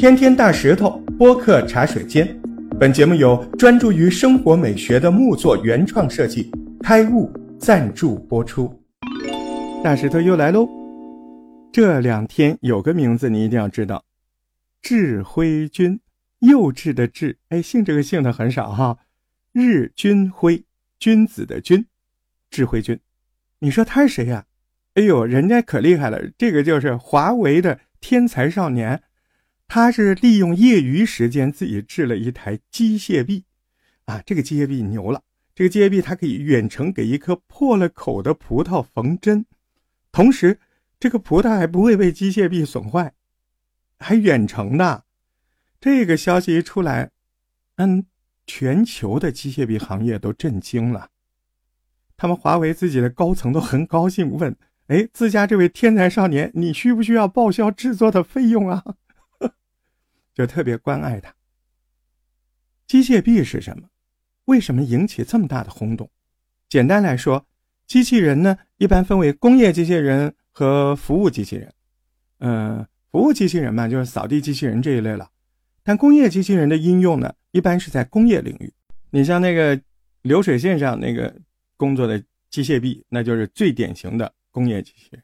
天天大石头播客茶水间，本节目由专注于生活美学的木作原创设计开悟赞助播出。大石头又来喽！这两天有个名字你一定要知道，智辉君，幼稚的智，哎，姓这个姓的很少哈。日君辉，君子的君，智慧君，你说他是谁呀？哎呦，人家可厉害了，这个就是华为的天才少年。他是利用业余时间自己制了一台机械臂，啊，这个机械臂牛了！这个机械臂它可以远程给一颗破了口的葡萄缝针，同时这个葡萄还不会被机械臂损坏，还远程的。这个消息一出来，嗯，全球的机械臂行业都震惊了。他们华为自己的高层都很高兴，问：“哎，自家这位天才少年，你需不需要报销制作的费用啊？”就特别关爱他。机械臂是什么？为什么引起这么大的轰动？简单来说，机器人呢一般分为工业机器人和服务机器人。嗯，服务机器人嘛，就是扫地机器人这一类了。但工业机器人的应用呢，一般是在工业领域。你像那个流水线上那个工作的机械臂，那就是最典型的工业机器人。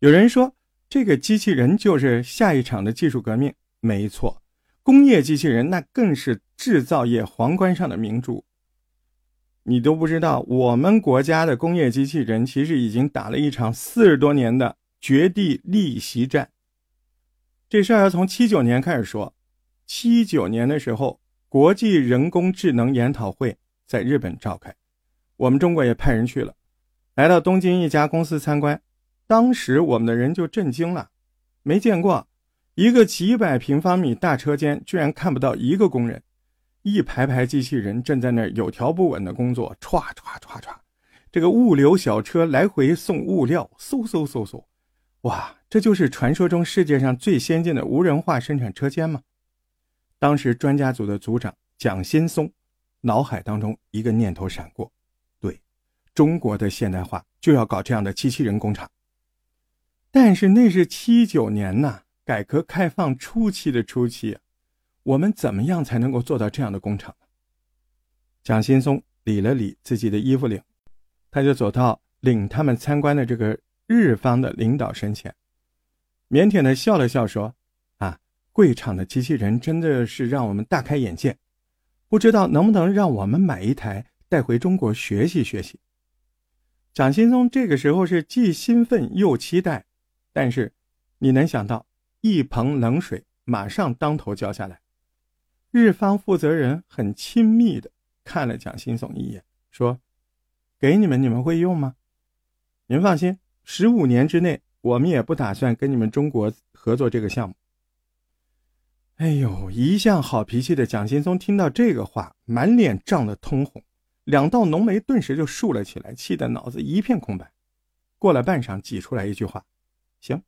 有人说，这个机器人就是下一场的技术革命。没错，工业机器人那更是制造业皇冠上的明珠。你都不知道，我们国家的工业机器人其实已经打了一场四十多年的绝地逆袭战。这事儿要从七九年开始说。七九年的时候，国际人工智能研讨会在日本召开，我们中国也派人去了，来到东京一家公司参观。当时我们的人就震惊了，没见过。一个几百平方米大车间，居然看不到一个工人，一排排机器人正在那儿有条不紊的工作，歘歘歘歘，这个物流小车来回送物料，嗖嗖嗖嗖，哇，这就是传说中世界上最先进的无人化生产车间吗？当时专家组的组长蒋新松，脑海当中一个念头闪过，对，中国的现代化就要搞这样的机器人工厂。但是那是七九年呐。改革开放初期的初期，我们怎么样才能够做到这样的工厂？蒋新松理了理自己的衣服领，他就走到领他们参观的这个日方的领导身前，腼腆的笑了笑，说：“啊，贵厂的机器人真的是让我们大开眼界，不知道能不能让我们买一台带回中国学习学习。”蒋新松这个时候是既兴奋又期待，但是你能想到？一盆冷水马上当头浇下来，日方负责人很亲密的看了蒋新松一眼，说：“给你们，你们会用吗？您放心，十五年之内，我们也不打算跟你们中国合作这个项目。”哎呦，一向好脾气的蒋新松听到这个话，满脸涨得通红，两道浓眉顿时就竖了起来，气得脑子一片空白。过了半晌，挤出来一句话：“行。”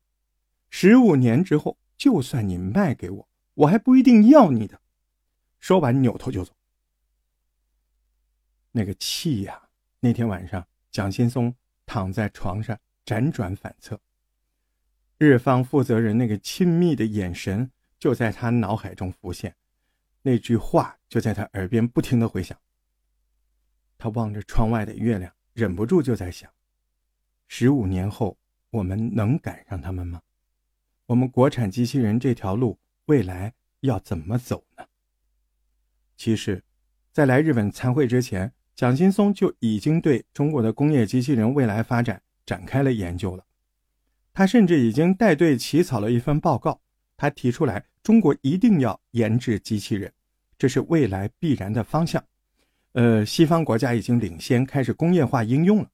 十五年之后，就算你卖给我，我还不一定要你的。说完，扭头就走。那个气呀！那天晚上，蒋新松躺在床上辗转反侧，日方负责人那个亲密的眼神就在他脑海中浮现，那句话就在他耳边不停的回响。他望着窗外的月亮，忍不住就在想：十五年后，我们能赶上他们吗？我们国产机器人这条路未来要怎么走呢？其实，在来日本参会之前，蒋劲松就已经对中国的工业机器人未来发展展开了研究了。他甚至已经带队起草了一份报告。他提出来，中国一定要研制机器人，这是未来必然的方向。呃，西方国家已经领先开始工业化应用了。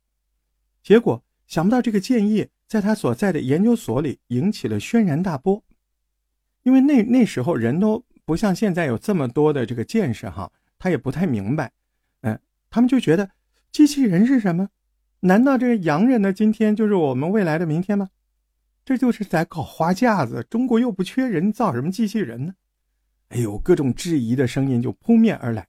结果，想不到这个建议。在他所在的研究所里引起了轩然大波，因为那那时候人都不像现在有这么多的这个见识哈，他也不太明白，嗯，他们就觉得机器人是什么？难道这个洋人的今天就是我们未来的明天吗？这就是在搞花架子，中国又不缺人，造什么机器人呢？哎呦，各种质疑的声音就扑面而来。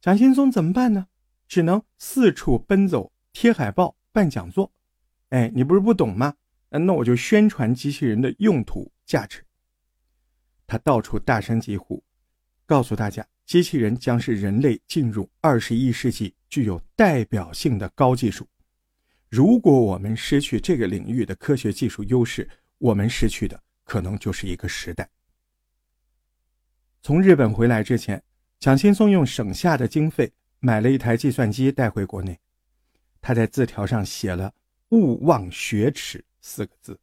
蒋新松怎么办呢？只能四处奔走，贴海报，办讲座。哎，你不是不懂吗？那我就宣传机器人的用途价值。他到处大声疾呼，告诉大家，机器人将是人类进入二十一世纪具有代表性的高技术。如果我们失去这个领域的科学技术优势，我们失去的可能就是一个时代。从日本回来之前，蒋新松用省下的经费买了一台计算机带回国内。他在字条上写了“勿忘学耻”四个字，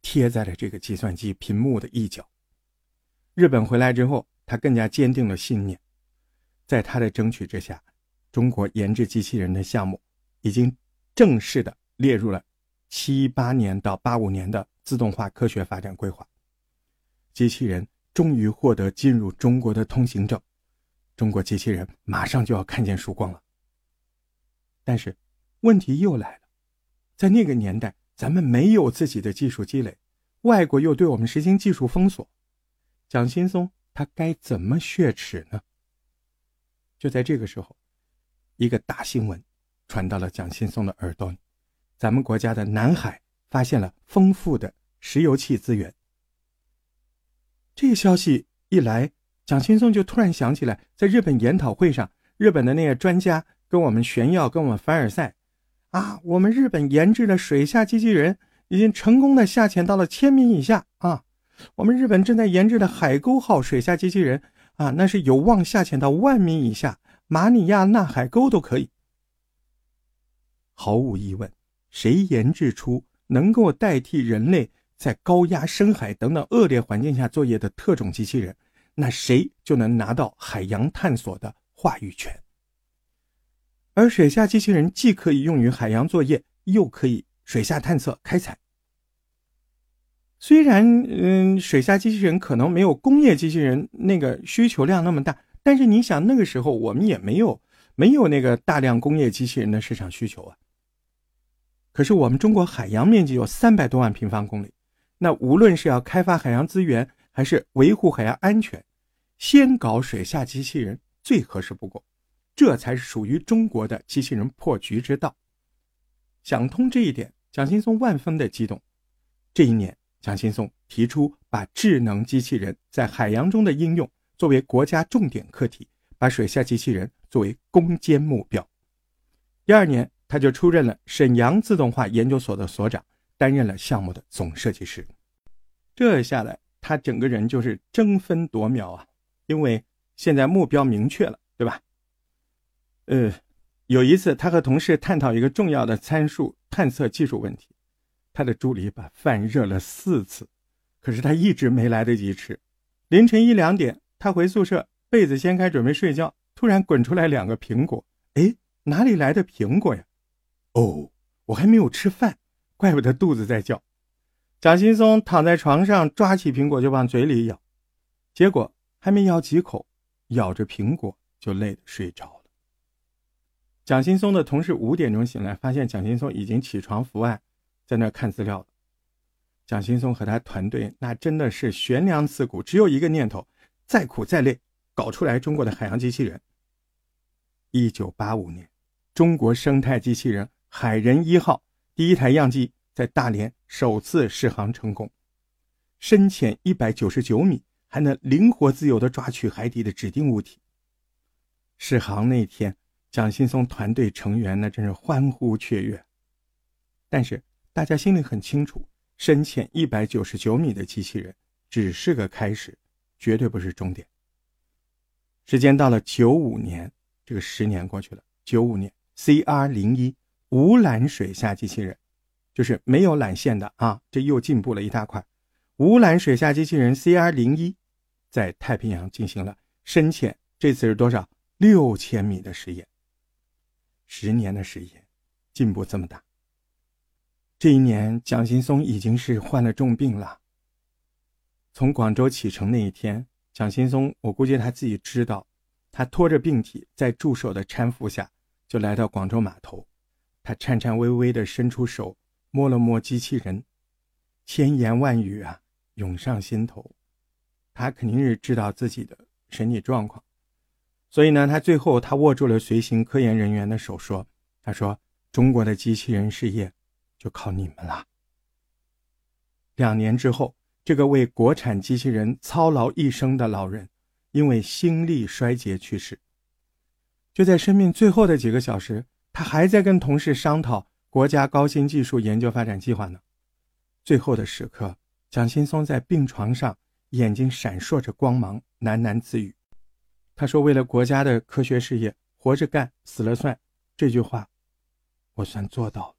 贴在了这个计算机屏幕的一角。日本回来之后，他更加坚定了信念。在他的争取之下，中国研制机器人的项目已经正式的列入了七八年到八五年的自动化科学发展规划。机器人终于获得进入中国的通行证，中国机器人马上就要看见曙光了。但是，问题又来了，在那个年代，咱们没有自己的技术积累，外国又对我们实行技术封锁。蒋新松他该怎么血耻呢？就在这个时候，一个大新闻传到了蒋新松的耳朵里：咱们国家的南海发现了丰富的石油气资源。这个消息一来，蒋新松就突然想起来，在日本研讨会上，日本的那个专家跟我们炫耀，跟我们凡尔赛：啊，我们日本研制的水下机器人已经成功的下潜到了千米以下啊！我们日本正在研制的海沟号水下机器人啊，那是有望下潜到万米以下，马里亚纳海沟都可以。毫无疑问，谁研制出能够代替人类在高压深海等等恶劣环境下作业的特种机器人，那谁就能拿到海洋探索的话语权。而水下机器人既可以用于海洋作业，又可以水下探测开采。虽然，嗯，水下机器人可能没有工业机器人那个需求量那么大，但是你想，那个时候我们也没有没有那个大量工业机器人的市场需求啊。可是我们中国海洋面积有三百多万平方公里，那无论是要开发海洋资源，还是维护海洋安全，先搞水下机器人最合适不过，这才是属于中国的机器人破局之道。想通这一点，蒋劲松万分的激动。这一年。蒋新松提出把智能机器人在海洋中的应用作为国家重点课题，把水下机器人作为攻坚目标。第二年，他就出任了沈阳自动化研究所的所长，担任了项目的总设计师。这下来，他整个人就是争分夺秒啊，因为现在目标明确了，对吧？呃，有一次，他和同事探讨一个重要的参数探测技术问题。他的助理把饭热了四次，可是他一直没来得及吃。凌晨一两点，他回宿舍，被子掀开准备睡觉，突然滚出来两个苹果。哎，哪里来的苹果呀？哦，我还没有吃饭，怪不得肚子在叫。蒋新松躺在床上，抓起苹果就往嘴里咬，结果还没咬几口，咬着苹果就累得睡着了。蒋新松的同事五点钟醒来，发现蒋新松已经起床伏案。在那看资料，蒋新松和他团队那真的是悬梁刺股，只有一个念头：再苦再累，搞出来中国的海洋机器人。一九八五年，中国生态机器人“海人一号”第一台样机在大连首次试航成功，深潜一百九十九米，还能灵活自由地抓取海底的指定物体。试航那天，蒋新松团队成员那真是欢呼雀跃，但是。大家心里很清楚，深潜一百九十九米的机器人只是个开始，绝对不是终点。时间到了九五年，这个十年过去了。九五年，CR 零一无缆水下机器人，就是没有缆线的啊，这又进步了一大块。无缆水下机器人 CR 零一在太平洋进行了深潜，这次是多少？六千米的实验。十年的时间，进步这么大。这一年，蒋新松已经是患了重病了。从广州启程那一天，蒋新松，我估计他自己知道，他拖着病体，在助手的搀扶下，就来到广州码头。他颤颤巍巍地伸出手，摸了摸机器人，千言万语啊，涌上心头。他肯定是知道自己的身体状况，所以呢，他最后他握住了随行科研人员的手，说：“他说，中国的机器人事业。”就靠你们了。两年之后，这个为国产机器人操劳一生的老人，因为心力衰竭去世。就在生命最后的几个小时，他还在跟同事商讨国家高新技术研究发展计划呢。最后的时刻，蒋劲松在病床上，眼睛闪烁着光芒，喃喃自语：“他说，为了国家的科学事业，活着干，死了算。这句话，我算做到了。”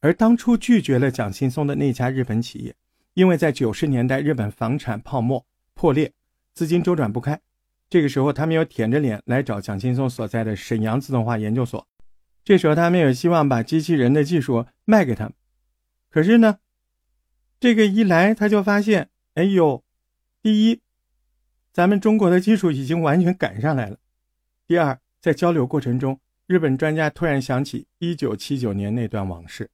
而当初拒绝了蒋劲松的那家日本企业，因为在九十年代日本房产泡沫破裂，资金周转不开，这个时候他们又舔着脸来找蒋劲松所在的沈阳自动化研究所。这时候他们有希望把机器人的技术卖给他们。可是呢，这个一来他就发现，哎呦，第一，咱们中国的技术已经完全赶上来了；第二，在交流过程中，日本专家突然想起一九七九年那段往事，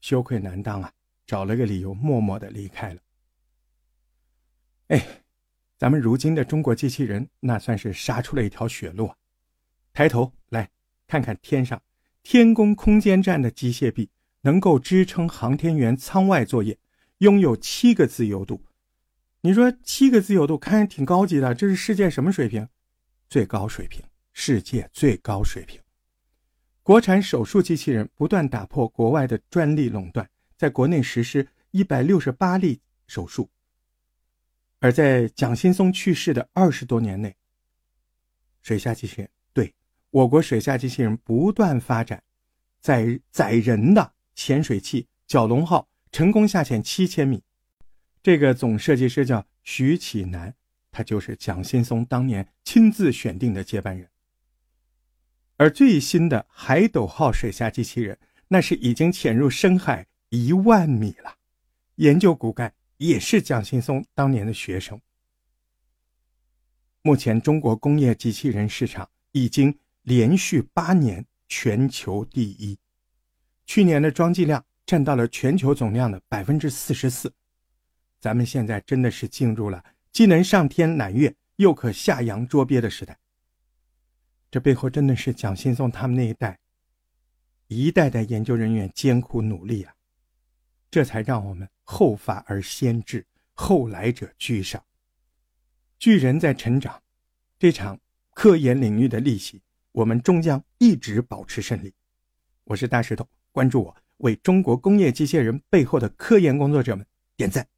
羞愧难当啊，找了个理由默默的离开了。哎，咱们如今的中国机器人那算是杀出了一条血路啊！抬头来看看天上天宫空间站的机械臂。能够支撑航天员舱外作业，拥有七个自由度。你说七个自由度，看着挺高级的，这是世界什么水平？最高水平，世界最高水平。国产手术机器人不断打破国外的专利垄断，在国内实施一百六十八例手术。而在蒋新松去世的二十多年内，水下机器人对我国水下机器人不断发展，载载人的。潜水器“蛟龙号”成功下潜七千米，这个总设计师叫徐启南，他就是蒋新松当年亲自选定的接班人。而最新的“海斗号”水下机器人，那是已经潜入深海一万米了，研究骨干也是蒋新松当年的学生。目前，中国工业机器人市场已经连续八年全球第一。去年的装机量占到了全球总量的百分之四十四，咱们现在真的是进入了既能上天揽月又可下洋捉鳖的时代。这背后真的是蒋新松他们那一代一代代研究人员艰苦努力啊，这才让我们后发而先至，后来者居上。巨人在成长，这场科研领域的逆袭，我们终将一直保持胜利。我是大石头。关注我，为中国工业机械人背后的科研工作者们点赞。